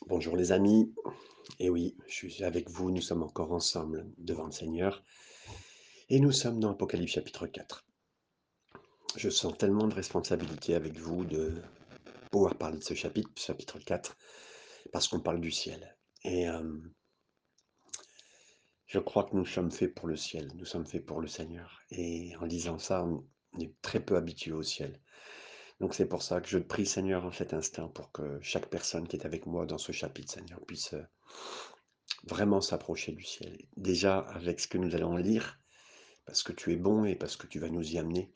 Bonjour les amis. Et oui, je suis avec vous, nous sommes encore ensemble devant le Seigneur. Et nous sommes dans Apocalypse chapitre 4. Je sens tellement de responsabilité avec vous de pouvoir parler de ce chapitre, chapitre 4, parce qu'on parle du ciel. Et euh, je crois que nous sommes faits pour le ciel, nous sommes faits pour le Seigneur. Et en disant ça, on est très peu habitué au ciel. Donc c'est pour ça que je prie, Seigneur, en cet instant, pour que chaque personne qui est avec moi dans ce chapitre, Seigneur, puisse euh, vraiment s'approcher du ciel. Déjà avec ce que nous allons lire, parce que tu es bon et parce que tu vas nous y amener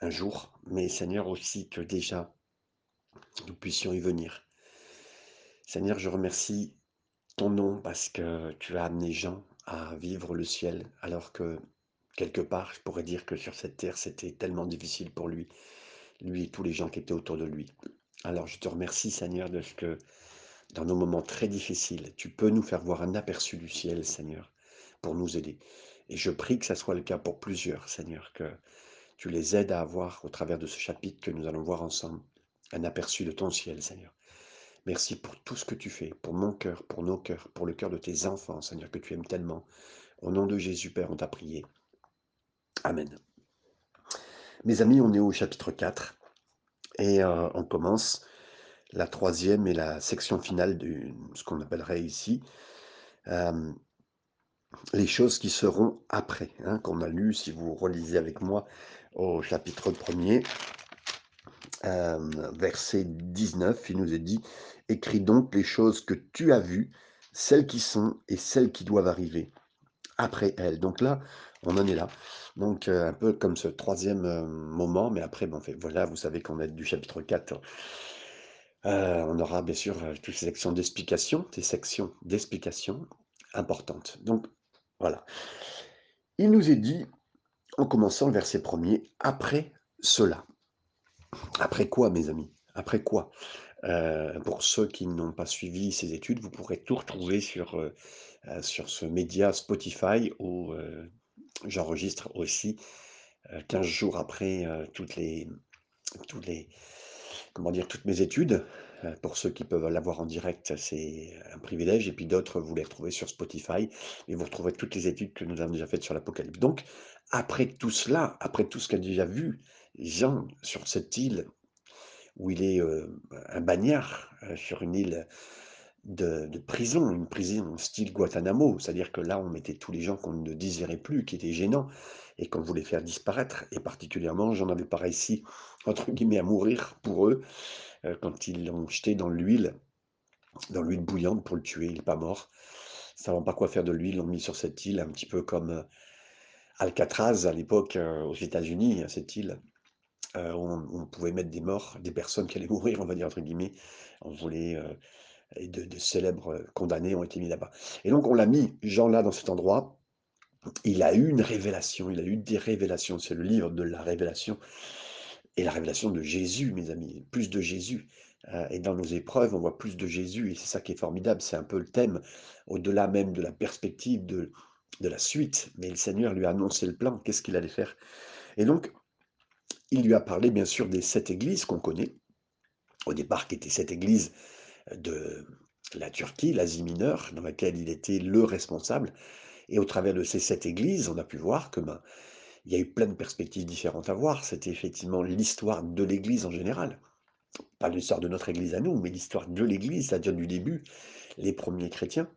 un jour, mais Seigneur aussi que déjà nous puissions y venir. Seigneur, je remercie ton nom parce que tu as amené Jean à vivre le ciel, alors que quelque part, je pourrais dire que sur cette terre, c'était tellement difficile pour lui lui et tous les gens qui étaient autour de lui. Alors je te remercie Seigneur de ce que dans nos moments très difficiles, tu peux nous faire voir un aperçu du ciel, Seigneur, pour nous aider. Et je prie que ça soit le cas pour plusieurs, Seigneur, que tu les aides à avoir au travers de ce chapitre que nous allons voir ensemble, un aperçu de ton ciel, Seigneur. Merci pour tout ce que tu fais, pour mon cœur, pour nos cœurs, pour le cœur de tes enfants, Seigneur, que tu aimes tellement. Au nom de Jésus, Père, on t'a prié. Amen. Mes amis, on est au chapitre 4 et euh, on commence la troisième et la section finale de ce qu'on appellerait ici euh, les choses qui seront après, hein, qu'on a lu, si vous relisez avec moi, au chapitre 1er, euh, verset 19, il nous est dit, écris donc les choses que tu as vues, celles qui sont et celles qui doivent arriver après elles. Donc là, on en est là. Donc, un peu comme ce troisième moment, mais après, bon, fait, voilà, vous savez qu'on est du chapitre 4. Euh, on aura bien sûr toutes ces sections d'explication, des sections d'explication importantes. Donc, voilà. Il nous est dit, en commençant le verset premier, après cela. Après quoi, mes amis? Après quoi? Pour ceux qui n'ont pas suivi ces études, vous pourrez tout retrouver sur, sur ce média Spotify où j'enregistre aussi 15 jours après toutes les, toutes les, comment dire, toutes mes études. Pour ceux qui peuvent l'avoir en direct, c'est un privilège. Et puis d'autres, vous les retrouvez sur Spotify. Et vous retrouverez toutes les études que nous avons déjà faites sur l'Apocalypse. Donc, après tout cela, après tout ce qu'a déjà vu Jean sur cette île, où il est un bagnard, sur une île de, prison, une prison style Guantanamo, c'est-à-dire que là, on mettait tous les gens qu'on ne désirait plus, qui étaient gênants, et qu'on voulait faire disparaître, et particulièrement, j'en avais pas ici, entre guillemets, à mourir pour eux, euh, quand ils l'ont jeté dans l'huile, dans l'huile bouillante pour le tuer, il n'est pas mort. Savant pas quoi faire de lui, ils l'ont mis sur cette île, un petit peu comme euh, Alcatraz à l'époque euh, aux États-Unis, cette île. où on, pouvait mettre des morts, des personnes qui allaient mourir, on va dire entre guillemets. On voulait et de, célèbres euh, condamnés ont été mis là-bas. Et donc on l'a mis, Jean là, dans cet endroit. Il a eu une révélation, il a eu des révélations. C'est le livre de la révélation. Et la révélation de Jésus, mes amis, plus de Jésus. Euh, et dans nos épreuves, on voit plus de Jésus. Et c'est ça qui est formidable. C'est un peu le thème, au-delà même de la perspective de, de la suite. Mais le Seigneur lui a annoncé le plan, qu'est-ce qu'il allait faire? Et donc, il lui a parlé, bien sûr, des sept églises qu'on connaît. Au départ, qui étaient sept églises de la Turquie, l'Asie mineure, dans laquelle il était le responsable. Et au travers de ces sept églises, on a pu voir que ben, il y a eu plein de perspectives différentes à voir. C'était effectivement l'histoire de l'Église en général. Pas l'histoire de notre Église à nous, mais l'histoire de l'Église, c'est-à-dire du début, les premiers chrétiens,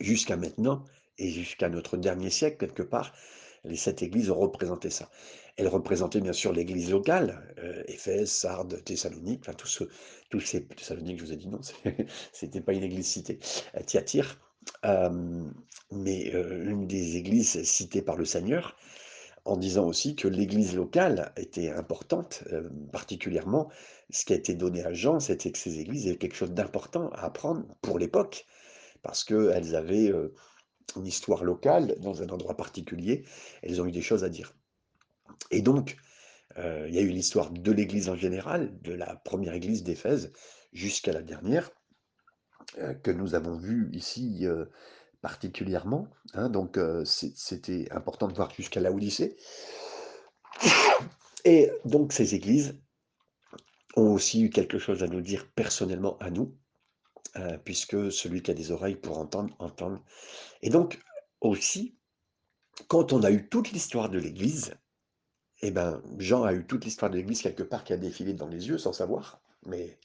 jusqu'à maintenant et jusqu'à notre dernier siècle, quelque part, les sept églises ont représenté ça. Elles représentaient bien sûr l'église locale, euh, Éphèse, Sardes, Thessalonique, enfin tous, tous ces Thessaloniques, je vous ai dit non, c'était pas une église citée, euh, Thyatire, euh, mais une des églises citées par le Seigneur, en disant aussi que l'église locale était importante, particulièrement ce qui a été donné à Jean, c'était que ces églises avaient quelque chose d'important à apprendre pour l'époque, parce qu'elles avaient une histoire locale, dans un endroit particulier, elles ont eu des choses à dire. Et donc, euh, il y a eu l'histoire de l'Église en général, de la première Église d'Éphèse jusqu'à la dernière, euh, que nous avons vue ici euh, particulièrement. Hein. donc, c'était important de voir jusqu'à la Odyssée. Et donc, ces églises ont aussi eu quelque chose à nous dire personnellement à nous. puisque celui qui a des oreilles pour entendre, entende et donc aussi, quand on a eu toute l'histoire de l'Église et ben, Jean a eu toute l'histoire de l'Église quelque part qui a défilé dans les yeux sans savoir, mais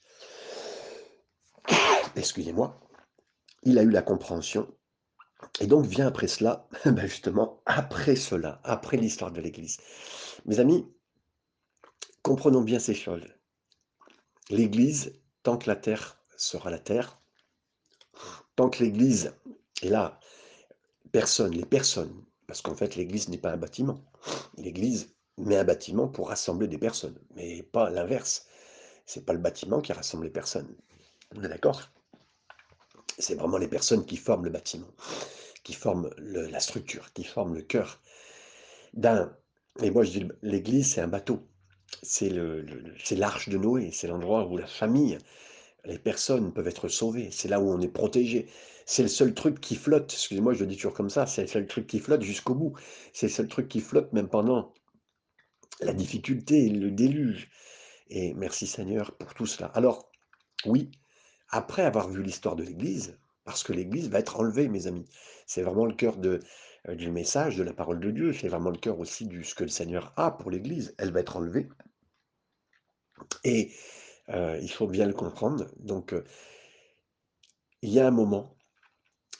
excusez-moi, il a eu la compréhension et donc vient après cela, bah, justement, après cela, après l'histoire de l'Église. Mes amis, comprenons bien ces choses. L'Église, tant que la terre sera la terre, tant que l'Église est là, personne, les personnes, parce qu'en fait l'Église n'est pas un bâtiment. L'Église met un bâtiment pour rassembler des personnes, mais pas l'inverse. C'est pas le bâtiment qui rassemble les personnes. On est d'accord? C'est vraiment les personnes qui forment le bâtiment, qui forment la structure, qui forment le cœur d'un. Et moi je dis, l'Église c'est un bateau. C'est c'est l'arche de Noé, c'est l'endroit où la famille, les personnes peuvent être sauvées, c'est là où on est protégé. C'est le seul truc qui flotte, excusez-moi, je le dis toujours comme ça, c'est le seul truc qui flotte jusqu'au bout. C'est le seul truc qui flotte même pendant la difficulté, le déluge. Et merci Seigneur pour tout cela. Alors, oui, après avoir vu l'histoire de l'Église, parce que l'Église va être enlevée, mes amis. C'est vraiment le cœur de, euh, du message, de la parole de Dieu. C'est vraiment le cœur aussi de ce que le Seigneur a pour l'Église. Elle va être enlevée. Et euh, il faut bien le comprendre. Donc, euh, il y a un moment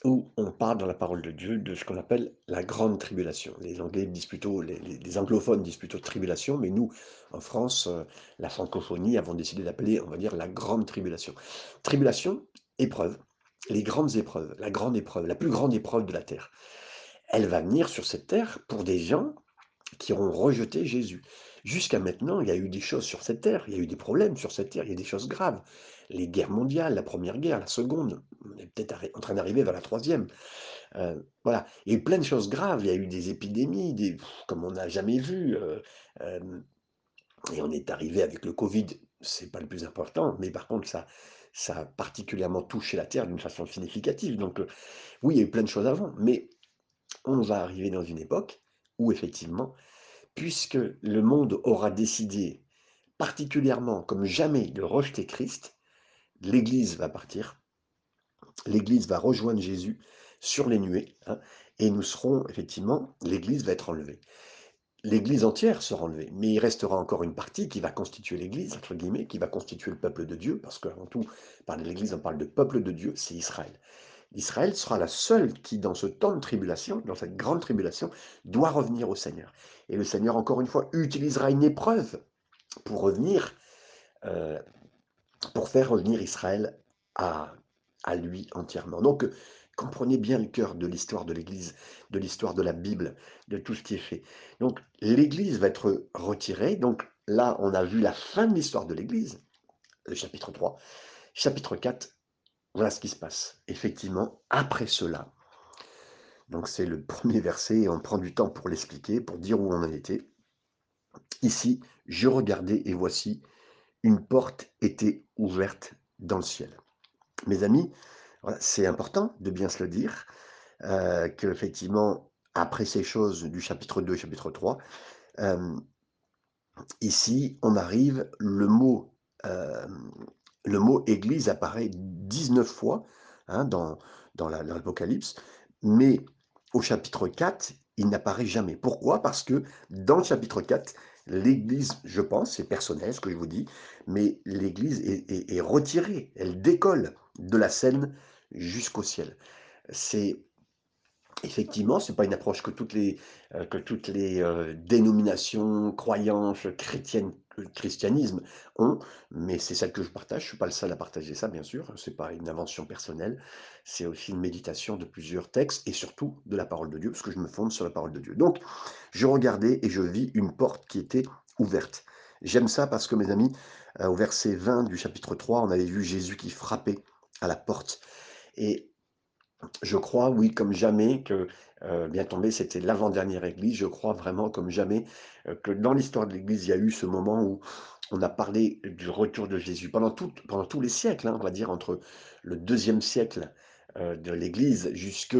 où on parle dans la parole de Dieu de ce qu'on appelle la grande tribulation. Les Anglais disent plutôt, les, anglophones disent plutôt tribulation, mais nous, en France, euh, la francophonie avons décidé d'appeler, on va dire, la grande tribulation. Tribulation, épreuve, les grandes épreuves, la grande épreuve, la plus grande épreuve de la terre. Elle va venir sur cette terre pour des gens qui auront rejeté Jésus. Jusqu'à maintenant, il y a eu des choses sur cette terre, il y a eu des problèmes sur cette terre, il y a des choses graves. Les guerres mondiales, la première guerre, la seconde, on est peut-être en train d'arriver vers la troisième. Euh, voilà, il y a eu plein de choses graves, il y a eu des épidémies, des, comme on n'a jamais vu, euh, euh, et on est arrivé avec le Covid, c'est pas le plus important, mais par contre, ça, ça a particulièrement touché la Terre d'une façon significative. Donc, oui, il y a eu plein de choses avant, mais on va arriver dans une époque où, effectivement, puisque le monde aura décidé particulièrement, comme jamais, de rejeter Christ, l'Église va partir, l'Église va rejoindre Jésus sur les nuées, hein, et nous serons, effectivement, l'Église va être enlevée. L'Église entière sera enlevée, mais il restera encore une partie qui va constituer l'Église, entre guillemets, qui va constituer le peuple de Dieu, parce qu'avant tout, par l'Église, on parle de peuple de Dieu, c'est Israël. Israël sera la seule qui, dans ce temps de tribulation, dans cette grande tribulation, doit revenir au Seigneur. Et le Seigneur, encore une fois, utilisera une épreuve pour revenir, euh, pour faire revenir Israël à, à lui entièrement. Donc, euh, comprenez bien le cœur de l'histoire de l'Église, de l'histoire de la Bible, de tout ce qui est fait. Donc, l'Église va être retirée. Donc, là, on a vu la fin de l'histoire de l'Église, le chapitre 3. Chapitre 4, voilà ce qui se passe. Effectivement, après cela, donc c'est le premier verset, et on prend du temps pour l'expliquer, pour dire où on en était. Ici, je regardais et voici, une porte était ouverte dans le ciel. Mes amis, c'est important de bien se le dire, euh, qu'effectivement, après ces choses du chapitre 2 et chapitre 3, euh, ici, on arrive, le mot, euh, le mot Église apparaît 19 fois hein, dans, dans l'Apocalypse, mais au chapitre 4, il n'apparaît jamais. Pourquoi? Parce que dans le chapitre 4, l'Église, je pense, c'est personnel ce que je vous dis, mais l'Église est, retirée, elle décolle de la scène jusqu'au ciel. C'est Effectivement, c'est pas une approche que toutes les, les, heu, dénominations, croyances chrétiennes le christianisme ont, mais c'est celle que je partage. Je suis pas le seul à partager ça, bien sûr. C'est pas une invention personnelle. C'est aussi une méditation de plusieurs textes et surtout de la parole de Dieu, parce que je me fonde sur la parole de Dieu. Donc, je regardais et je vis une porte qui était ouverte. J'aime ça parce que, mes amis, heu, au verset 20 du chapitre 3, on avait vu Jésus qui frappait à la porte et je crois, oui, comme jamais que, heu, bien tombé, c'était l'avant-dernière église. Je crois vraiment comme jamais, heu, que dans l'histoire de l'église, il y a eu ce moment où on a parlé du retour de Jésus. Pendant tous les siècles, hein, on va dire entre le deuxième siècle, heu, de l'église jusque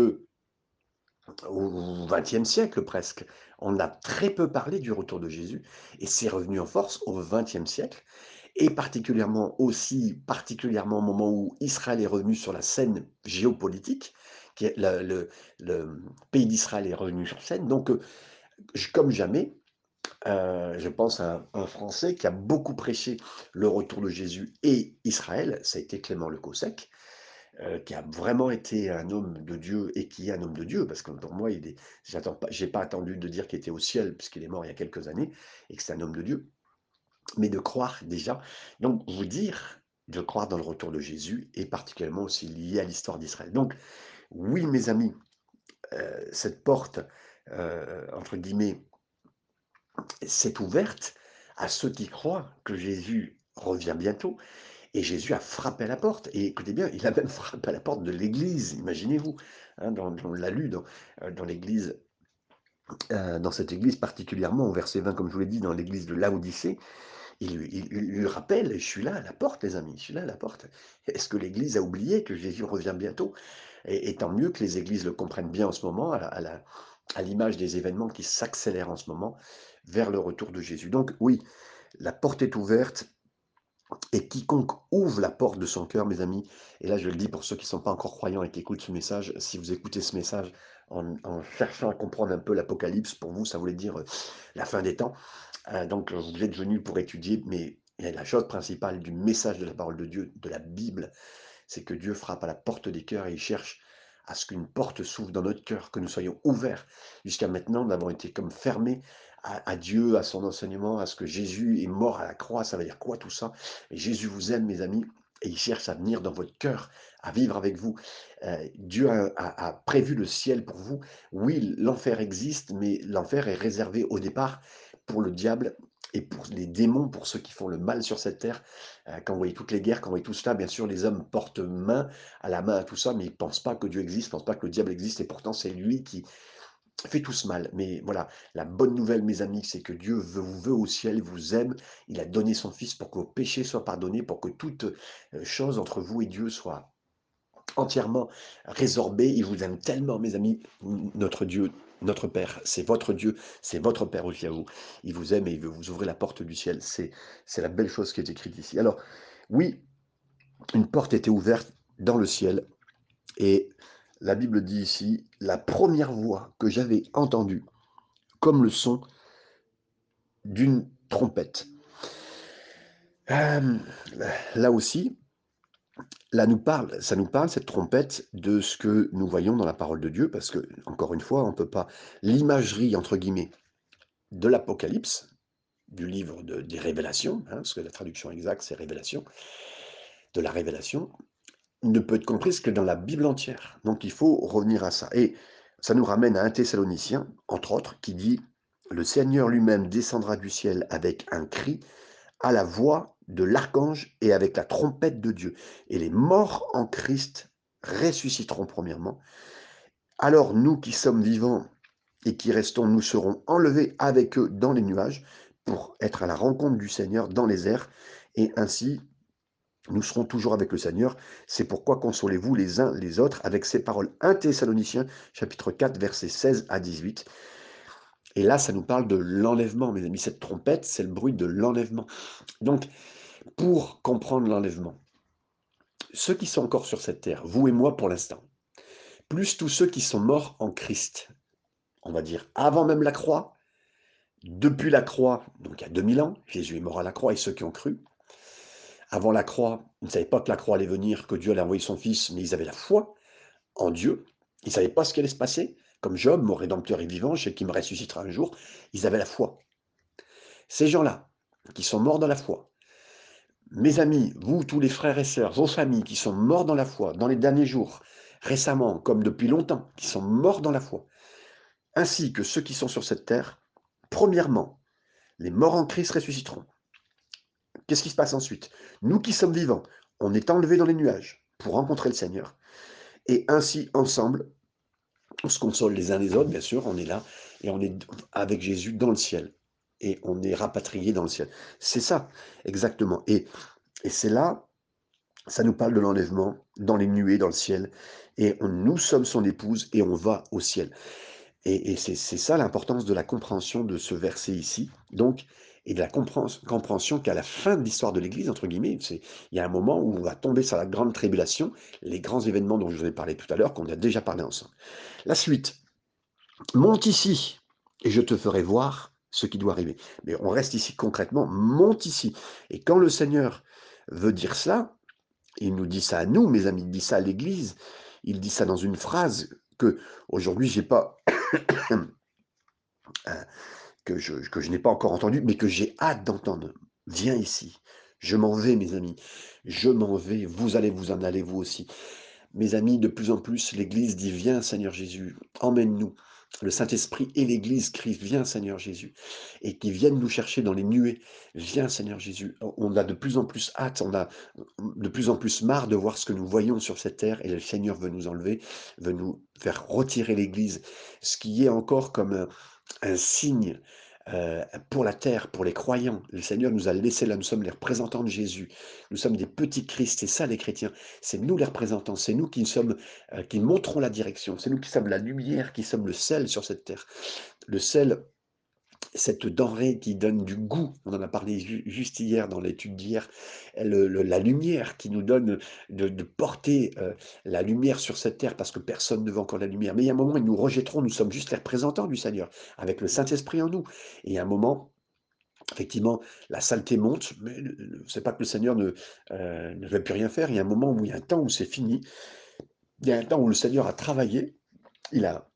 au XXe siècle presque, on a très peu parlé du retour de Jésus et c'est revenu en force au XXe siècle et particulièrement aussi, particulièrement au moment où Israël est revenu sur la scène géopolitique, le, pays d'Israël est revenu sur scène. Donc, euh, comme jamais, euh, je pense à un, Français qui a beaucoup prêché le retour de Jésus et Israël, ça a été Clément Le Cossec, euh, qui a vraiment été un homme de Dieu et qui est un homme de Dieu, parce que pour moi, il est, j'attends pas, pas attendu de dire qu'il était au ciel, puisqu'il est mort il y a quelques années, et que c'est un homme de Dieu, mais de croire déjà. Donc, vous dire de croire dans le retour de Jésus est particulièrement aussi lié à l'histoire d'Israël. Donc, oui, mes amis, euh, cette porte, euh, entre guillemets, s'est ouverte à ceux qui croient que Jésus revient bientôt. Et Jésus a frappé à la porte. Et écoutez bien, il a même frappé à la porte de l'Église, imaginez-vous. Hein, on l'a lu dans, euh, l'Église, dans cette Église particulièrement, au verset 20, comme je vous l'ai dit, dans l'Église de Laodicée. Il, lui rappelle, je suis là à la porte, les amis, je suis là à la porte. Est-ce que l'Église a oublié que Jésus revient bientôt? Et, tant mieux que les Églises le comprennent bien en ce moment, à l'image des événements qui s'accélèrent en ce moment vers le retour de Jésus. Donc oui, la porte est ouverte, et quiconque ouvre la porte de son cœur, mes amis, et là je le dis pour ceux qui ne sont pas encore croyants et qui écoutent ce message, si vous écoutez ce message en, cherchant à comprendre un peu l'Apocalypse, pour vous ça voulait dire euh, la fin des temps, euh, donc vous êtes venus pour étudier, mais la chose principale du message de la parole de Dieu, de la Bible, c'est que Dieu frappe à la porte des cœurs et il cherche à ce qu'une porte s'ouvre dans notre cœur, que nous soyons ouverts. Jusqu'à maintenant, nous avons été comme fermés à, Dieu, à son enseignement, à ce que Jésus est mort à la croix. Ça veut dire quoi tout ça? Et Jésus vous aime, mes amis, et il cherche à venir dans votre cœur, à vivre avec vous. Euh, Dieu a, prévu le ciel pour vous. Oui, l'enfer existe, mais l'enfer est réservé au départ pour le diable et pour les démons, pour ceux qui font le mal sur cette terre. Euh, quand vous voyez toutes les guerres, quand vous voyez tout cela, bien sûr, les hommes portent main à la main à tout ça, mais ils ne pensent pas que Dieu existe, ne pensent pas que le diable existe, et pourtant c'est lui qui, fait tout ce mal. Mais voilà, la bonne nouvelle, mes amis, c'est que Dieu vous veut au ciel, vous aime. Il a donné son Fils pour que vos péchés soient pardonnés, pour que toute euh, chose entre vous et Dieu soit entièrement résorbée. Il vous aime tellement, mes amis, notre Dieu, notre Père, c'est votre Dieu, c'est votre Père aussi à vous. Il vous aime et il veut vous ouvrir la porte du ciel. C'est la belle chose qui est écrite ici. Alors, oui, une porte était ouverte dans le ciel et la Bible dit ici, la première voix que j'avais entendue, comme le son d'une trompette. Euh, là aussi, là nous parle, ça nous parle, cette trompette, de ce que nous voyons dans la parole de Dieu, parce que, encore une fois, on ne peut pas. L'imagerie, entre guillemets, de l'Apocalypse, du livre des révélations, hein, parce que la traduction exacte, c'est révélation, de la révélation, ne peut être comprise que dans la Bible entière. Donc il faut revenir à ça. Et ça nous ramène à un Thessalonicien, entre autres, qui dit Le Seigneur lui-même descendra du ciel avec un cri, à la voix de l'archange et avec la trompette de Dieu. Et les morts en Christ ressusciteront premièrement. Alors nous qui sommes vivants et qui restons, nous serons enlevés avec eux dans les nuages pour être à la rencontre du Seigneur dans les airs. Et ainsi, nous serons toujours avec le Seigneur. C'est pourquoi consolez-vous les uns les autres avec ces paroles. 1 Thessaloniciens, chapitre 4, versets 16 à 18. Et là, ça nous parle de l'enlèvement, mes amis. Cette trompette, c'est le bruit de l'enlèvement. Donc, pour comprendre l'enlèvement, ceux qui sont encore sur cette terre, vous et moi pour l'instant, plus tous ceux qui sont morts en Christ, on va dire avant même la croix, depuis la croix, donc il y a 2000 ans, Jésus est mort à la croix et ceux qui ont cru, avant la croix, ils ne savaient pas que la croix allait venir, que Dieu allait envoyer son Fils, mais ils avaient la foi en Dieu. Ils ne savaient pas ce qui allait se passer. Comme Job, mon rédempteur est vivant, je sais qu'il me ressuscitera un jour. Ils avaient la foi. Ces gens-là, qui sont morts dans la foi, mes amis, vous, tous les frères et sœurs, vos familles qui sont morts dans la foi dans les derniers jours, récemment, comme depuis longtemps, qui sont morts dans la foi, ainsi que ceux qui sont sur cette terre, premièrement, les morts en Christ ressusciteront. Qu'est-ce qui se passe ensuite? Nous qui sommes vivants, on est enlevés dans les nuages pour rencontrer le Seigneur. Et ainsi, ensemble, on se console les uns les autres, bien sûr, on est là, et on est avec Jésus dans le ciel. Et on est rapatrié dans le ciel. C'est ça, exactement. Et, et c'est là, ça nous parle de l'enlèvement dans les nuées, dans le ciel. Et nous sommes son épouse et on va au ciel. Et, et c'est ça l'importance de la compréhension de ce verset ici. Donc, et de la compréhension qu'à la fin de l'histoire de l'Église, entre guillemets, il y a un moment où on va tomber sur la grande tribulation, les grands événements dont je vous ai parlé tout à l'heure, qu'on a déjà parlé ensemble. La suite. Monte ici, et je te ferai voir ce qui doit arriver. Mais on reste ici concrètement, monte ici. Et quand le Seigneur veut dire cela, il nous dit ça à nous, mes amis, il dit ça à l'Église, il dit ça dans une phrase que aujourd'hui j'ai pas que je, n'ai pas encore entendue, mais que j'ai hâte d'entendre. Viens ici. Je m'en vais, mes amis. Je m'en vais. Vous allez vous en aller, vous aussi. Mes amis, de plus en plus, l'Église dit, viens Seigneur Jésus, emmène-nous. Le Saint-Esprit et l'Église crient, viens Seigneur Jésus, et qui viennent nous chercher dans les nuées, viens Seigneur Jésus. On a de plus en plus hâte, on a de plus en plus marre de voir ce que nous voyons sur cette terre, et le Seigneur veut nous enlever, veut nous faire retirer l'Église, ce qui est encore comme un signe euh, pour la terre, pour les croyants. Le Seigneur nous a laissé là, nous sommes les représentants de Jésus. Nous sommes des petits Christ, c'est ça les chrétiens. C'est nous les représentants, c'est nous qui sommes, euh, qui montrons la direction, c'est nous qui sommes la lumière, qui sommes le sel sur cette terre. Le sel, cette denrée qui donne du goût, on en a parlé juste hier dans l'étude d'hier, la lumière qui nous donne de, porter euh, la lumière sur cette terre parce que personne ne veut encore la lumière. Mais il y a un moment, ils nous rejetteront, nous sommes juste les représentants du Seigneur, avec le Saint-Esprit en nous. Et il y a un moment, effectivement, la saleté monte, mais c'est pas que le Seigneur ne, euh, ne veut plus rien faire. Il y a un moment où il y a un temps où c'est fini. Il y a un temps où le Seigneur a travaillé, il a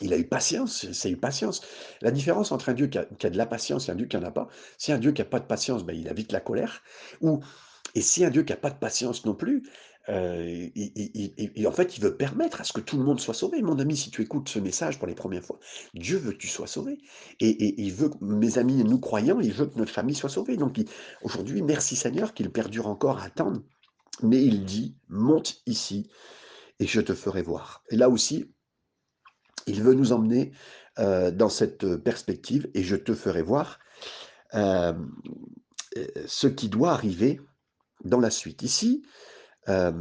il a eu patience, c'est eu patience. La différence entre un Dieu qui a, de la patience et un Dieu qui n'en a pas, si un Dieu qui n'a pas de patience, ben, il a vite la colère. Ou, et si un Dieu qui n'a pas de patience non plus, euh, en fait, il veut permettre à ce que tout le monde soit sauvé. Mon ami, si tu écoutes ce message pour les premières fois, Dieu veut que tu sois sauvé. Et, il veut, mes amis, nous croyants, il veut que notre famille soit sauvée. Donc aujourd'hui, merci Seigneur qu'il perdure encore à attendre. Mais il dit, monte ici et je te ferai voir. Et là aussi, il veut nous emmener euh, dans cette perspective et je te ferai voir euh, ce qui doit arriver dans la suite. Ici, euh,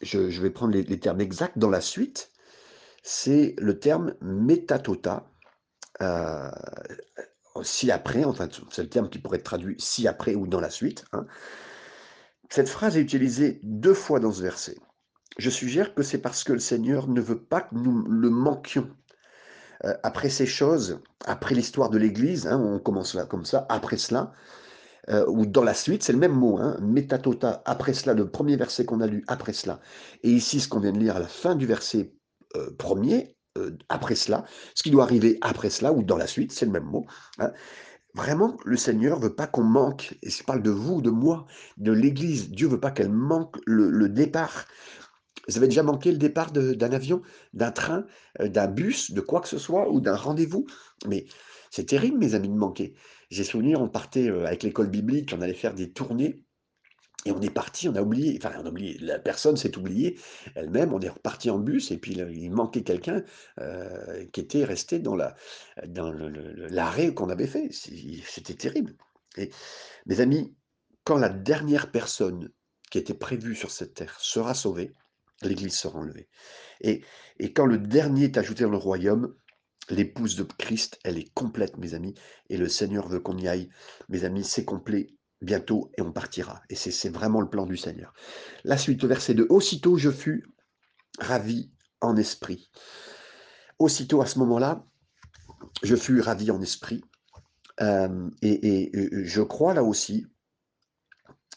je, vais prendre les, termes exacts. Dans la suite, c'est le terme métatota. si après, enfin, c'est le terme qui pourrait être traduit si après ou dans la suite. Hein. Cette phrase est utilisée deux fois dans ce verset. Je suggère que c'est parce que le Seigneur ne veut pas que nous le manquions. Euh, après ces choses, après l'histoire de l'Église, hein, on commence là comme ça, après cela, euh, ou dans la suite, c'est le même mot, hein, métatota, après cela, le premier verset qu'on a lu, après cela. Et ici, ce qu'on vient de lire à la fin du verset euh, premier, après cela, ce qui doit arriver après cela, ou dans la suite, c'est le même mot. Hein. Vraiment, le Seigneur veut pas qu'on manque, et je parle de vous, de moi, de l'Église, Dieu veut pas qu'elle manque le départ. Vous avez déjà manqué le départ d'un avion, d'un train, euh, d'un bus, de quoi que ce soit, ou d'un rendez-vous? Mais c'est terrible, mes amis, de manquer. J'ai souvenir, on partait euh, avec l'école biblique, on allait faire des tournées, et on est parti, on a oublié, enfin on a oublié, la personne s'est oubliée elle-même, on est reparti en bus, et puis il manquait quelqu'un euh, qui était resté dans l'arrêt dans le, qu'on avait fait. C'était terrible. Et mes amis, quand la dernière personne qui était prévue sur cette terre sera sauvée, l'Église sera enlevée. Et, et quand le dernier est ajouté dans le royaume, l'épouse de Christ, elle est complète, mes amis, et le Seigneur veut qu'on y aille. Mes amis, c'est complet bientôt et on partira. Et c'est vraiment le plan du Seigneur. La suite, verset 2. Aussitôt je fus ravi en esprit. Aussitôt à ce moment-là, je fus ravi en esprit. Euh, et, et, je crois là aussi,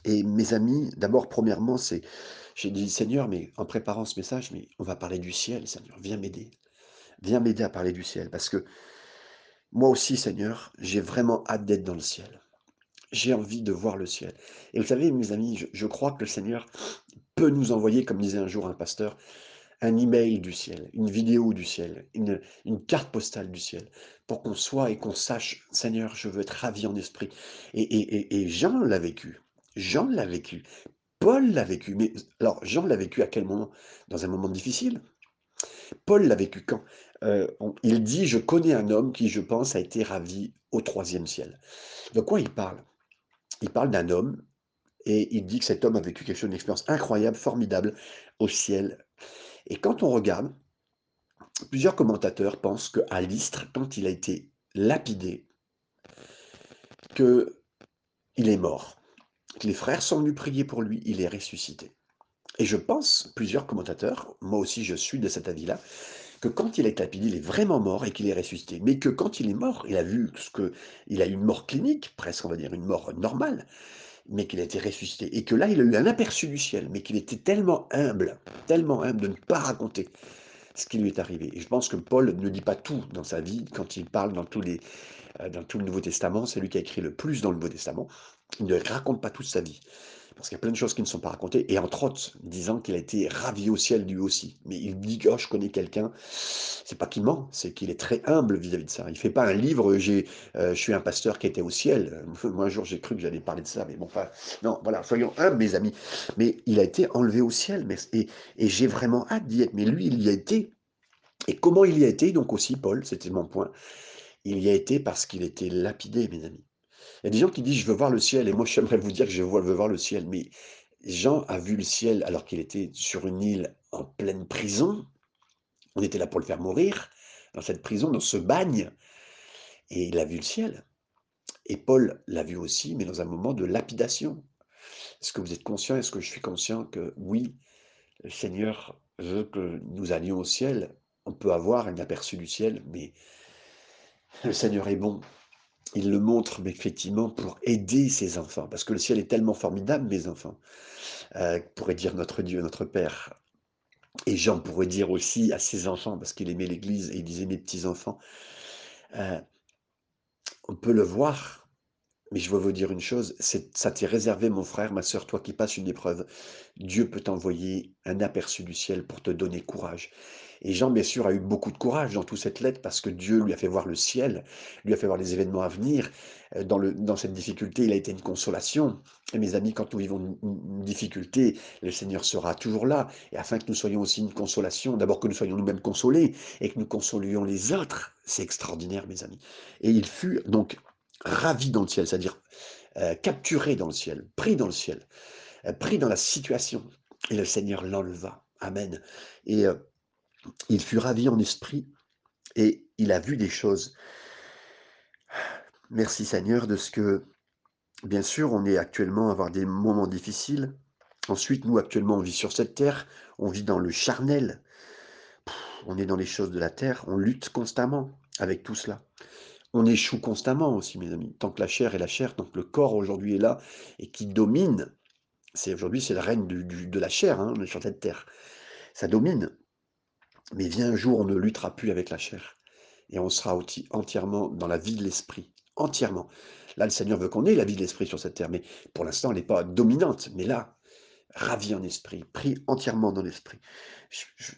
et mes amis, d'abord, premièrement, c'est j'ai dit, Seigneur, mais en préparant ce message, mais on va parler du ciel, Seigneur, viens m'aider. Viens m'aider à parler du ciel, parce que moi aussi, Seigneur, j'ai vraiment hâte d'être dans le ciel. J'ai envie de voir le ciel. Et vous savez, mes amis, je, crois que le Seigneur peut nous envoyer, comme disait un jour un pasteur, un email du ciel, une vidéo du ciel, une, carte postale du ciel, pour qu'on soit et qu'on sache, Seigneur, je veux être ravi en esprit. Et, et, et Jean l'a vécu. Jean l'a vécu. Paul l'a vécu. Mais alors, Jean l'a vécu à quel moment? Dans un moment difficile? Paul l'a vécu quand? Euh, Il dit Je connais un homme qui, je pense, a été ravi au troisième ciel. De quoi il parle? Il parle d'un homme et il dit que cet homme a vécu quelque chose, une expérience incroyable, formidable au ciel. Et quand on regarde, plusieurs commentateurs pensent qu'à l'Istre, quand il a été lapidé, qu'il est mort, les frères sont venus prier pour lui, il est ressuscité. Et je pense, plusieurs commentateurs, moi aussi je suis de cet avis-là, que quand il est lapidé, il est vraiment mort et qu'il est ressuscité. Mais que quand il est mort, il a vu ce que, il a eu une mort clinique, presque on va dire une mort normale, mais qu'il a été ressuscité. Et que là, il a eu un aperçu du ciel, mais qu'il était tellement humble, tellement humble de ne pas raconter ce qui lui est arrivé. Et je pense que Paul ne dit pas tout dans sa vie quand il parle dans, euh, dans tout le Nouveau Testament. C'est lui qui a écrit le plus dans le Nouveau Testament. Il ne raconte pas toute sa vie parce qu'il y a plein de choses qui ne sont pas racontées, et entre autres, disant qu'il a été ravi au ciel lui aussi. Mais il dit, oh, je connais quelqu'un, c'est pas qu'il ment, c'est qu'il est très humble vis-à-vis de ça. Il fait pas un livre, j'ai, euh, je suis un pasteur qui était au ciel. Moi, un jour, j'ai cru que j'allais parler de ça, mais bon, enfin, non, voilà, soyons humbles, mes amis. Mais il a été enlevé au ciel, mais, et, et j'ai vraiment hâte d'y être. Mais lui, il y a été. Et comment il y a été, donc aussi, Paul, c'était mon point, il y a été parce qu'il était lapidé, mes amis. Il y a des gens qui disent je veux voir le ciel, et moi j'aimerais vous dire que je veux voir le ciel, mais Jean a vu le ciel alors qu'il était sur une île en pleine prison. On était là pour le faire mourir, dans cette prison, dans ce bagne, et il a vu le ciel. Et Paul l'a vu aussi, mais dans un moment de lapidation. Est-ce que vous êtes conscient, est-ce que je suis conscient que oui, le Seigneur veut que nous allions au ciel? On peut avoir un aperçu du ciel, mais le Seigneur est bon il le montre effectivement pour aider ses enfants, parce que le ciel est tellement formidable, mes enfants, euh, pourrait dire notre Dieu, notre Père. Et Jean pourrait dire aussi à ses enfants, parce qu'il aimait l'Église et il disait mes petits-enfants, euh, on peut le voir, mais je veux vous dire une chose, ça t'est réservé, mon frère, ma soeur, toi qui passes une épreuve. Dieu peut t'envoyer un aperçu du ciel pour te donner courage. Et Jean, bien sûr, a eu beaucoup de courage dans toute cette lettre parce que Dieu lui a fait voir le ciel, lui a fait voir les événements à venir. Euh, dans, le, dans cette difficulté, il a été une consolation. Et mes amis, quand nous vivons une, difficulté, le Seigneur sera toujours là. Et afin que nous soyons aussi une consolation, d'abord que nous soyons nous-mêmes consolés et que nous consolions les autres, c'est extraordinaire, mes amis. Et il fut donc ravi dans le ciel, c'est-à-dire euh, capturé dans le ciel, pris dans le ciel, euh, pris dans la situation. Et le Seigneur l'enleva. Amen. Et il fut ravi en esprit et il a vu des choses. Merci Seigneur de ce que, bien sûr, on est actuellement à avoir des moments difficiles. Ensuite, nous, actuellement, on vit sur cette terre, on vit dans le charnel, on est dans les choses de la terre, on lutte constamment avec tout cela. On échoue constamment aussi, mes amis. Tant que la chair est la chair, tant que le corps aujourd'hui est là et qui domine, c'est aujourd'hui c'est le règne de la chair, hein, sur cette terre. Ça domine. Mais vient un jour, on ne luttera plus avec la chair. Et on sera entièrement dans la vie de l'esprit. Entièrement. Là, le Seigneur veut qu'on ait la vie de l'esprit sur cette terre. Mais pour l'instant, elle n'est pas dominante. Mais là, ravi en esprit, pris entièrement dans l'esprit.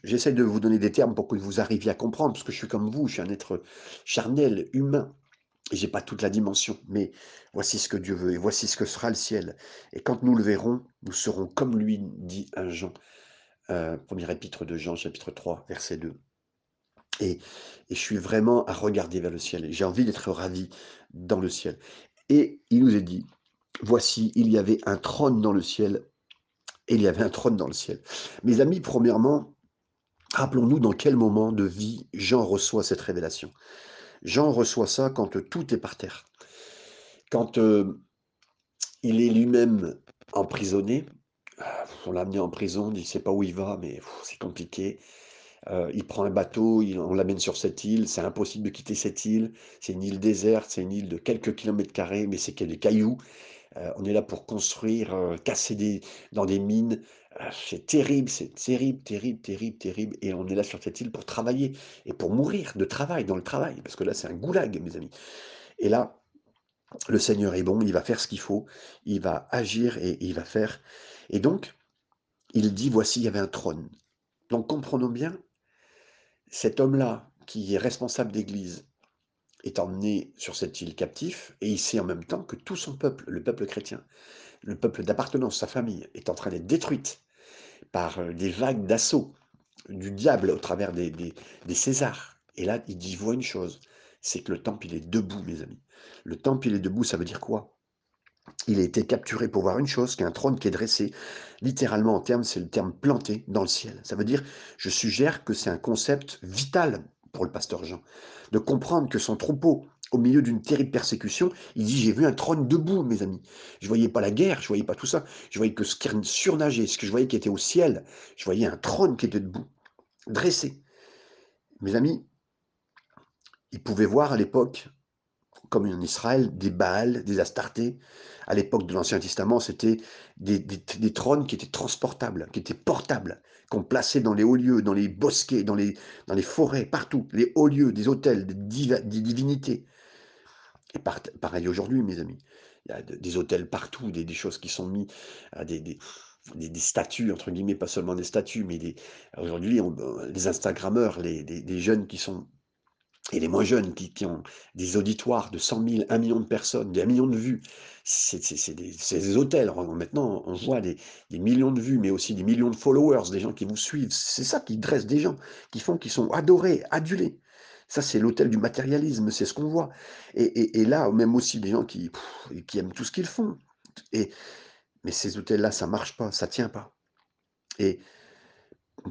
J'essaie de vous donner des termes pour que vous arriviez à comprendre, parce que je suis comme vous, je suis un être charnel, humain, j'ai pas toute la dimension, mais voici ce que Dieu veut, et voici ce que sera le ciel. Et quand nous le verrons, nous serons comme lui, dit un Jean. Euh, épître de Jean, chapitre 3, verset 2. Et, je suis vraiment à regarder vers le ciel. J'ai envie d'être ravi dans le ciel. Et il nous est dit, voici, il y avait un trône dans le ciel, et il y avait un trône dans le ciel. Mes amis, premièrement, rappelons-nous dans quel moment de vie Jean reçoit cette révélation. Jean reçoit ça quand tout est par terre. Quand euh, il est lui-même emprisonné, on l'a amené en prison, il ne sait pas où il va, mais c'est compliqué. Euh, il prend un bateau, on l'amène sur cette île, c'est impossible de quitter cette île. C'est une île déserte, c'est une île de quelques kilomètres carrés, mais c'est qu'il y a des cailloux. Euh, on est là pour construire, euh, casser des, dans des mines. c'est terrible, c'est terrible, terrible, terrible, terrible. Et on est là sur cette île pour travailler et pour mourir de travail, dans le travail, parce que là, c'est un goulag, mes amis. Et là, le Seigneur est bon, il va faire ce qu'il faut, il va agir et il va faire. Et donc, il dit, voici, il y avait un trône. Donc comprenons bien, cet homme-là, qui est responsable d'église, est emmené sur cette île captif, et il sait en même temps que tout son peuple, le peuple chrétien, le peuple d'appartenance, sa famille, est en train d'être détruite par euh, des vagues d'assaut du diable au travers des, des, Césars. Et là, il dit, voit une chose, c'est que le temple, il est debout, mes amis. Le temple, il est debout, ça veut dire quoi? Il a été capturé pour voir une chose, qu'un trône qui est dressé. Littéralement, en termes, c'est le terme planté dans le ciel. Ça veut dire, je suggère que c'est un concept vital pour le pasteur Jean, de comprendre que son troupeau au milieu d'une terrible persécution, il dit J'ai vu un trône debout, mes amis. Je voyais pas la guerre, je voyais pas tout ça. Je voyais que ce qui surnageait, ce que je voyais qui était au ciel, je voyais un trône qui était debout, dressé. Mes amis, ils pouvaient voir à l'époque, comme en Israël, des Baals, des Astartés. À l'époque de l'Ancien Testament, c'était des, trônes qui étaient transportables, qui étaient portables, qu'on plaçait dans les hauts lieux, dans les bosquets, dans les, forêts, partout. Les hauts lieux, des hôtels, des, divinités. Et pareil aujourd'hui, mes amis. Il y a des hôtels partout, des, choses qui sont mises, des, statues, entre guillemets, pas seulement des statues, mais aujourd'hui, les Instagrammeurs, les, jeunes qui sont et les moins jeunes qui, ont des auditoires de 100 000, 1 million de personnes, des 1 million de vues, c'est des, hôtels. Maintenant, on voit des, millions de vues, mais aussi des millions de followers, des gens qui vous suivent. C'est ça qui dresse des gens, qui font qu'ils sont adorés, adulés. Ça, c'est l'hôtel du matérialisme, c'est ce qu'on voit. Et, là, même aussi des gens qui, qui aiment tout ce qu'ils font. Et, mais ces hôtels-là, ça marche pas, ça tient pas. Et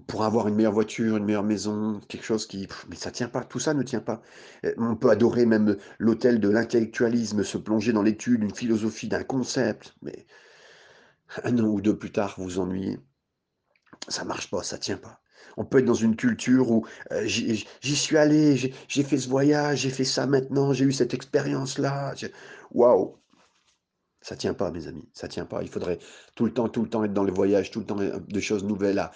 pour avoir une meilleure voiture, une meilleure maison, quelque chose qui... Mais ça tient pas, tout ça ne tient pas. On peut adorer même l'hôtel de l'intellectualisme, se plonger dans l'étude, une philosophie d'un concept, mais un an ou deux plus tard, vous ennuyez. Ça marche pas, ça tient pas. On peut être dans une culture où euh, j'y suis allé, j'ai fait ce voyage, j'ai fait ça maintenant, j'ai eu cette expérience-là. Waouh ça tient pas, mes amis, ça tient pas. Il faudrait tout le temps, tout le temps être dans le voyage, tout le temps de choses nouvelles.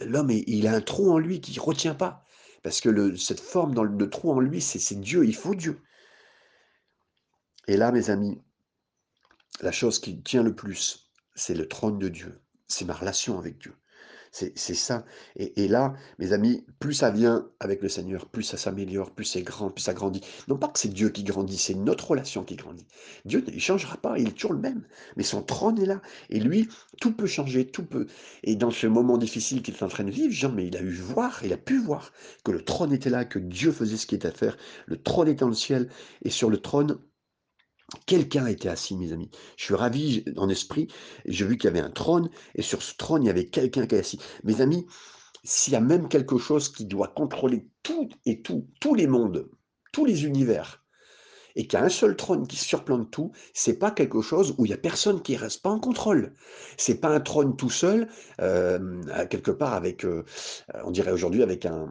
L'homme, il a un trou en lui qui retient pas. Parce que cette forme dans le, trou en lui, c'est Dieu, il faut Dieu. Et là, mes amis, la chose qui tient le plus, c'est le trône de Dieu. C'est ma relation avec Dieu. C'est ça. Et, là, mes amis, plus ça vient avec le Seigneur, plus ça s'améliore, plus c'est grand, plus ça grandit. Non pas que c'est Dieu qui grandit, c'est notre relation qui grandit. Dieu, ne changera pas, il est toujours le même. Mais son trône est là. Et lui, tout peut changer, tout peut. Et dans ce moment difficile qu'il est en train de vivre, Jean, mais il a eu voir, il a pu voir que le trône était là, que Dieu faisait ce qui était à faire. Le trône était dans le ciel. Et sur le trône, Quelqu'un était assis, mes amis. Je suis ravi en esprit. J'ai vu qu'il y avait un trône, et sur ce trône, il y avait quelqu'un qui est assis. Mes amis, s'il y a même quelque chose qui doit contrôler tout et tout, tous les mondes, tous les univers, et qu'il y a un seul trône qui surplante tout, c'est pas quelque chose où il y a personne qui reste pas en contrôle. C'est pas un trône tout seul, euh, quelque part avec, euh, on dirait aujourd'hui avec un,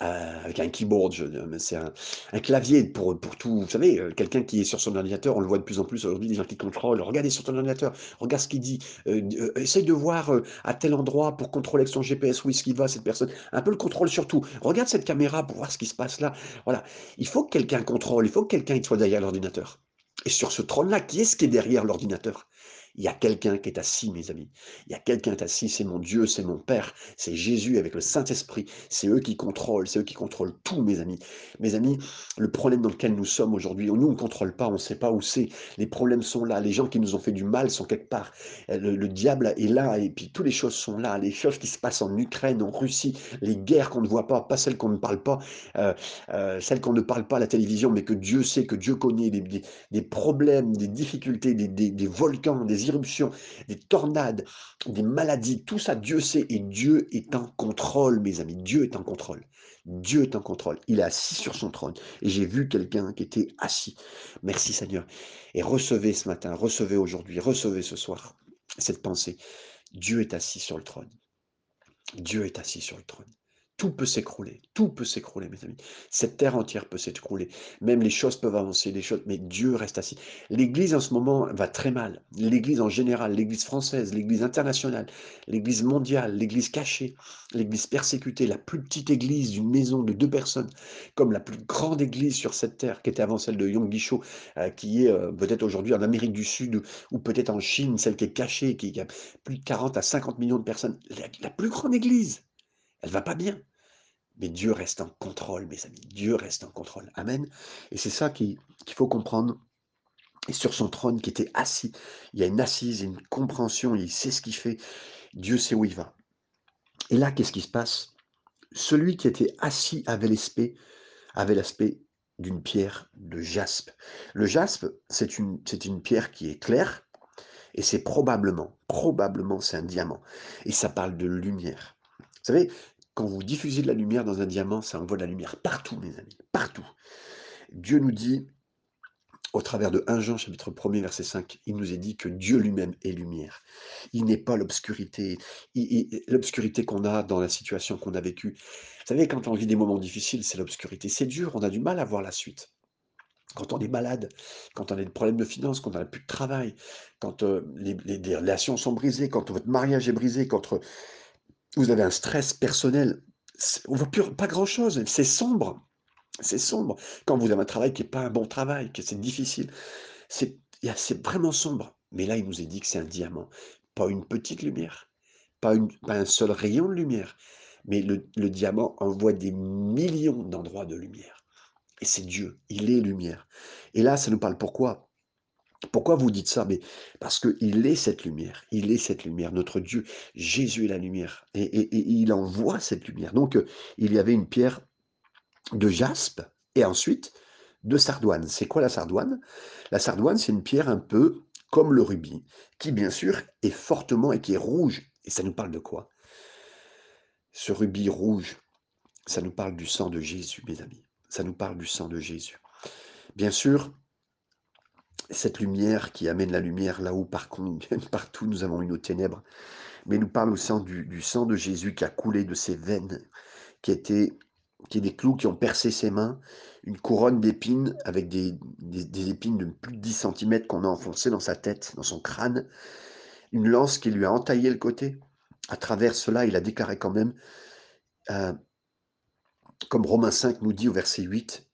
euh, avec un keyboard, c'est un, clavier pour, pour tout. Vous savez, euh, quelqu'un qui est sur son ordinateur, on le voit de plus en plus aujourd'hui, des gens qui contrôlent. Regardez sur ton ordinateur, regarde ce qu'il dit. Euh, essaye de voir à tel endroit pour contrôler avec son GPS où est-ce qu'il va, cette personne. Un peu le contrôle surtout. Regarde cette caméra pour voir ce qui se passe là. Voilà. Il faut que quelqu'un contrôle, il faut que quelqu'un soit derrière l'ordinateur. Et sur ce trône-là, qui est-ce qui est derrière l'ordinateur? Il y a quelqu'un qui est assis, mes amis. Il y a quelqu'un qui est assis, c'est mon Dieu, c'est mon Père, c'est Jésus avec le Saint-Esprit. C'est eux qui contrôlent, c'est eux qui contrôlent tout, mes amis. Mes amis, le problème dans lequel nous sommes aujourd'hui, nous, on ne contrôle pas, on ne sait pas où c'est. Les problèmes sont là, les gens qui nous ont fait du mal sont quelque part. Euh, le, diable est là, et puis toutes les choses sont là. Les choses qui se passent en Ukraine, en Russie, les guerres qu'on ne voit pas, pas celles qu'on ne parle pas, euh, euh, celles qu'on ne parle pas à la télévision, mais que Dieu sait, que Dieu connaît, des, problèmes, des difficultés, des, des volcans, des des tornades, des maladies, tout ça, Dieu sait et Dieu est en contrôle, mes amis. Dieu est en contrôle. Dieu est en contrôle. Il est assis sur son trône. Et j'ai vu quelqu'un qui était assis. Merci Seigneur. Et recevez ce matin, recevez aujourd'hui, recevez ce soir cette pensée. Dieu est assis sur le trône. Dieu est assis sur le trône. Tout peut s'écrouler, tout peut s'écrouler, mes amis. Cette terre entière peut s'écrouler. Même les choses peuvent avancer, les choses, mais Dieu reste assis. L'Église en ce moment va très mal. L'Église en général, l'Église française, l'Église internationale, l'Église mondiale, l'Église cachée, l'Église persécutée, la plus petite Église d'une maison de deux personnes, comme la plus grande Église sur cette terre, qui était avant celle de Yonggi euh, qui est euh, peut-être aujourd'hui en Amérique du Sud ou peut-être en Chine, celle qui est cachée, qui, a plus de 40 à 50 millions de personnes. La plus grande Église, elle va pas bien. Mais Dieu reste en contrôle, mes amis. Dieu reste en contrôle. Amen. Et c'est ça qu'il faut comprendre. Et sur son trône qui était assis, il y a une assise, une compréhension, il sait ce qu'il fait. Dieu sait où il va. Et là, qu'est-ce qui se passe? Celui qui était assis avait l'aspect, avait l'aspect d'une pierre de jaspe. Le jaspe, c'est une, c'est une pierre qui est claire, et c'est probablement, probablement, c'est un diamant. Et ça parle de lumière. Savez, quand vous diffusez de la lumière dans un diamant, ça envoie de la lumière partout, mes amis, partout. Dieu nous dit, au travers de 1 Jean chapitre 1er verset 5, il nous est dit que Dieu lui-même est lumière. Il n'est pas l'obscurité, l'obscurité qu'on a dans la situation qu'on a vécue. Vous savez, quand on vit des moments difficiles, c'est l'obscurité. C'est dur, on a du mal à voir la suite. Quand on est malade, quand on a des problèmes de finances, quand on n'a plus de travail, quand euh, les, les, relations sont brisées, quand votre mariage est brisé, quand euh, vous avez un stress personnel, on ne voit plus, pas grand-chose, c'est sombre. C'est sombre. Quand vous avez un travail qui n'est pas un bon travail, que c'est difficile, c'est vraiment sombre. Mais là, il nous est dit que c'est un diamant. Pas une petite lumière, pas, un seul rayon de lumière, mais le, le diamant envoie des millions d'endroits de lumière. Et c'est Dieu, il est lumière. Et là, ça nous parle pourquoi? Pourquoi vous dites ça? Mais parce qu'il est cette lumière, il est cette lumière, notre Dieu, Jésus est la lumière, et, et- il envoie cette lumière. Donc, euh, il y avait une pierre de jaspe et ensuite de sardoine. C'est quoi la sardoine? La sardoine, c'est une pierre un peu comme le rubis, qui bien sûr est fortement et qui est rouge. Et ça nous parle de quoi? Ce rubis rouge, ça nous parle du sang de Jésus, mes amis. Ça nous parle du sang de Jésus. Bien sûr, cette lumière qui amène la lumière là où partout nous avons une eau ténèbres, mais nous parle aussi du, du sang de Jésus qui a coulé de ses veines, qui était qui des clous qui ont percé ses mains, une couronne d'épines avec des, des, épines de plus de 10 cm qu'on a enfoncées dans sa tête, dans son crâne, une lance qui lui a entaillé le côté. À travers cela, il a déclaré quand même, euh, comme Romains 5 nous dit au verset 8,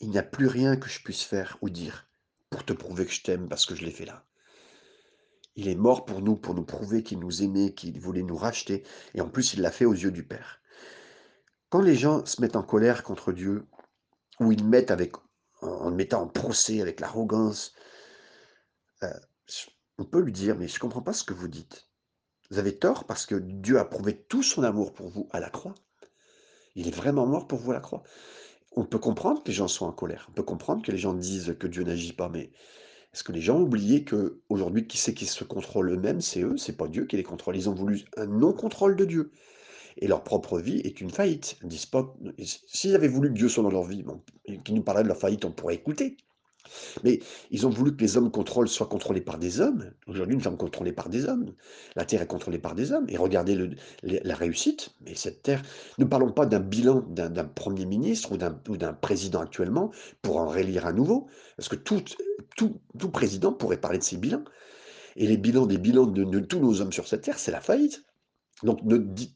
il n'y a plus rien que je puisse faire ou dire pour te prouver que je t'aime parce que je l'ai fait là. Il est mort pour nous, pour nous prouver qu'il nous aimait, qu'il voulait nous racheter, et en plus il l'a fait aux yeux du Père. Quand les gens se mettent en colère contre Dieu, ou ils mettent avec, en le mettant en procès avec l'arrogance, euh, on peut lui dire, mais je ne comprends pas ce que vous dites. Vous avez tort parce que Dieu a prouvé tout son amour pour vous à la croix. Il est vraiment mort pour vous à la croix. On peut comprendre que les gens soient en colère. On peut comprendre que les gens disent que Dieu n'agit pas, mais est-ce que les gens ont oublié que aujourd'hui, qui c'est qui se contrôle eux-mêmes? C'est eux, c'est pas Dieu qui les contrôle. Ils ont voulu un non-contrôle de Dieu et leur propre vie est une faillite. S'ils avaient voulu que Dieu soit dans leur vie, bon, qui nous parlait de leur faillite, on pourrait écouter. Mais ils ont voulu que les hommes contrôlent soient contrôlés par des hommes. Aujourd'hui, nous sommes contrôlés par des hommes. La Terre est contrôlée par des hommes. Et regardez la réussite. Mais cette Terre, ne parlons pas d'un bilan d'un Premier ministre ou d'un président actuellement pour en rélire un nouveau. Parce que tout, président pourrait parler de ses bilans. Et les bilans des bilans de tous nos hommes sur cette Terre, c'est la faillite. Donc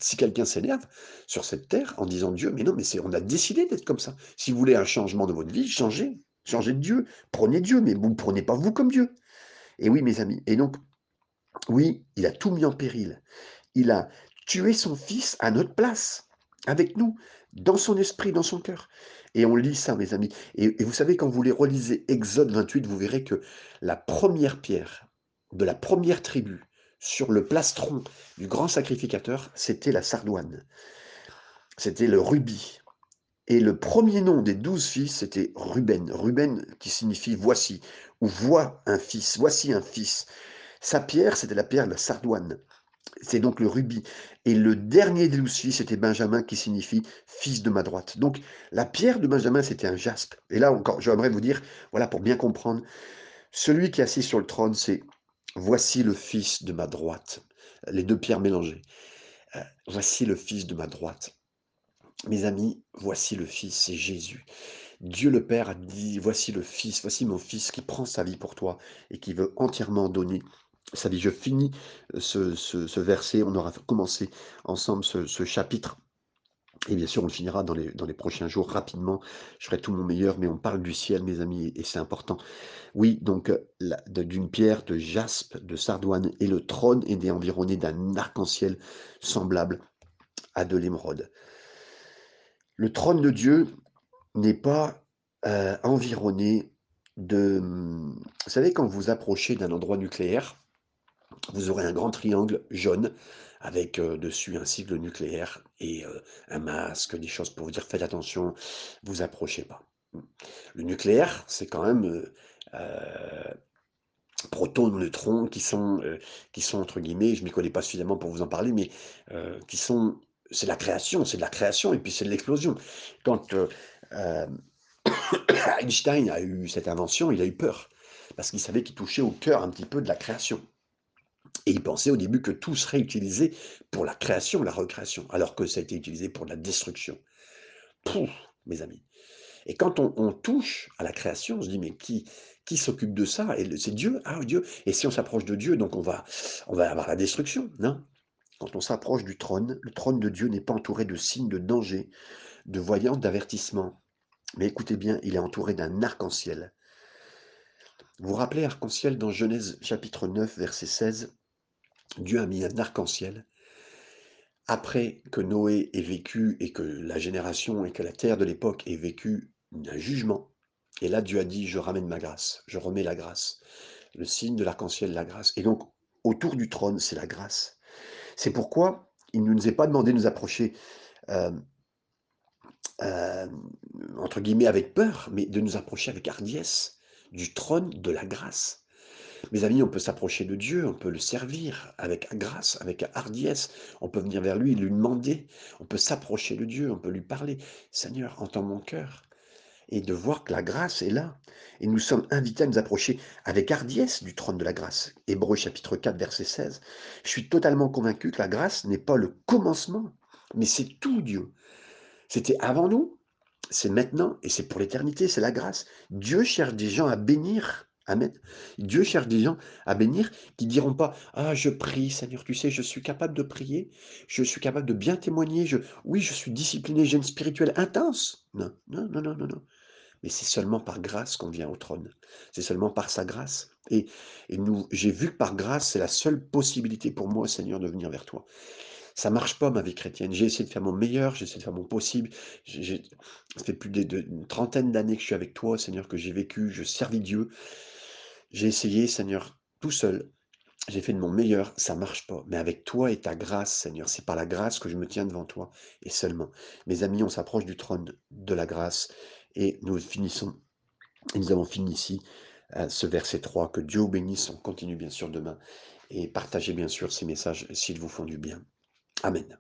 si quelqu'un s'énerve sur cette terre en disant Dieu, mais non, mais on a décidé d'être comme ça. Si vous voulez un changement de votre vie, changez, changez de Dieu, prenez Dieu, mais vous ne prenez pas vous comme Dieu. Et oui, mes amis, et donc, oui, il a tout mis en péril. Il a tué son fils à notre place, avec nous, dans son esprit, dans son cœur. Et on lit ça, mes amis. Et, et vous savez, quand vous les relisez Exode 28, vous verrez que la première pierre de la première tribu, sur le plastron du grand sacrificateur, c'était la sardoine. C'était le rubis. Et le premier nom des douze fils, c'était Ruben. Ruben qui signifie voici, ou vois un fils, voici un fils. Sa pierre, c'était la pierre de la sardoine. C'est donc le rubis. Et le dernier des douze fils, c'était Benjamin qui signifie fils de ma droite. Donc la pierre de Benjamin, c'était un jaspe. Et là encore, j'aimerais vous dire, voilà, pour bien comprendre, celui qui est assis sur le trône, c'est Voici le Fils de ma droite. Les deux pierres mélangées. Euh, voici le Fils de ma droite. Mes amis, voici le Fils, c'est Jésus. Dieu le Père a dit, voici le Fils, voici mon Fils qui prend sa vie pour toi et qui veut entièrement donner sa vie. Je finis ce, verset, on aura commencé ensemble ce chapitre et bien sûr, on le finira dans les, dans les prochains jours rapidement. Je ferai tout mon meilleur, mais on parle du ciel, mes amis, et c'est important. Oui, donc d'une pierre de jaspe, de sardoine, et le trône est environné d'un arc-en-ciel semblable à de l'émeraude. Le trône de Dieu n'est pas euh, environné de... Vous savez, quand vous approchez d'un endroit nucléaire, vous aurez un grand triangle jaune avec dessus un cycle nucléaire et un masque, des choses pour vous dire faites attention, vous approchez pas. Le nucléaire, c'est quand même protons, neutrons qui sont, qui sont entre guillemets, je ne m'y connais pas suffisamment pour vous en parler, mais qui sont, c'est la création, c'est de la création et puis c'est de l'explosion. Quand Einstein a eu cette invention, il a eu peur, parce qu'il savait qu'il touchait au cœur un petit peu de la création. Et il pensait au début que tout serait utilisé pour la création, la recréation, alors que ça a été utilisé pour la destruction. Pouf, mes amis. Et quand on, on touche à la création, on se dit, mais qui, qui s'occupe de ça? Et c'est Dieu. Ah, Dieu. Et si on s'approche de Dieu, donc on va, on va avoir la destruction. Non? Quand on s'approche du trône, le trône de Dieu n'est pas entouré de signes de danger, de voyances, d'avertissement. Mais écoutez bien, il est entouré d'un arc-en-ciel. Vous vous rappelez arc-en-ciel dans Genèse chapitre 9, verset 16 Dieu a mis un arc-en-ciel. Après que Noé ait vécu et que la génération et que la terre de l'époque ait vécu un jugement, et là Dieu a dit, je ramène ma grâce, je remets la grâce. Le signe de l'arc-en-ciel, la grâce. Et donc, autour du trône, c'est la grâce. C'est pourquoi il ne nous est pas demandé de nous approcher, euh, euh, entre guillemets, avec peur, mais de nous approcher avec hardiesse du trône de la grâce. Mes amis, on peut s'approcher de Dieu, on peut le servir avec grâce, avec hardiesse. On peut venir vers lui, lui demander. On peut s'approcher de Dieu, on peut lui parler. Seigneur, entends mon cœur. Et de voir que la grâce est là. Et nous sommes invités à nous approcher avec hardiesse du trône de la grâce. Hébreu chapitre 4, verset 16. Je suis totalement convaincu que la grâce n'est pas le commencement, mais c'est tout Dieu. C'était avant nous, c'est maintenant et c'est pour l'éternité, c'est la grâce. Dieu cherche des gens à bénir Amen. Dieu cherche des gens à bénir qui diront pas Ah, je prie, Seigneur, tu sais, je suis capable de prier, je suis capable de bien témoigner, je, oui, je suis discipliné, j'ai une spirituelle intense. Non, non, non, non, non, non. Mais c'est seulement par grâce qu'on vient au trône. C'est seulement par sa grâce. Et, nous, j'ai vu que par grâce, c'est la seule possibilité pour moi, Seigneur, de venir vers toi. Ça marche pas ma vie chrétienne. J'ai essayé de faire mon meilleur, j'ai essayé de faire mon possible. Ça fait plus d'une trentaine d'années que je suis avec toi, Seigneur, que j'ai vécu, je servis Dieu. J'ai essayé, Seigneur, tout seul. J'ai fait de mon meilleur, ça marche pas. Mais avec toi et ta grâce, Seigneur, c'est par la grâce que je me tiens devant toi et seulement. Mes amis, on s'approche du trône de la grâce et nous finissons. Et nous avons fini ici euh, ce verset 3. Que Dieu vous bénisse. On continue bien sûr demain et partagez bien sûr ces messages s'ils vous font du bien. Amen.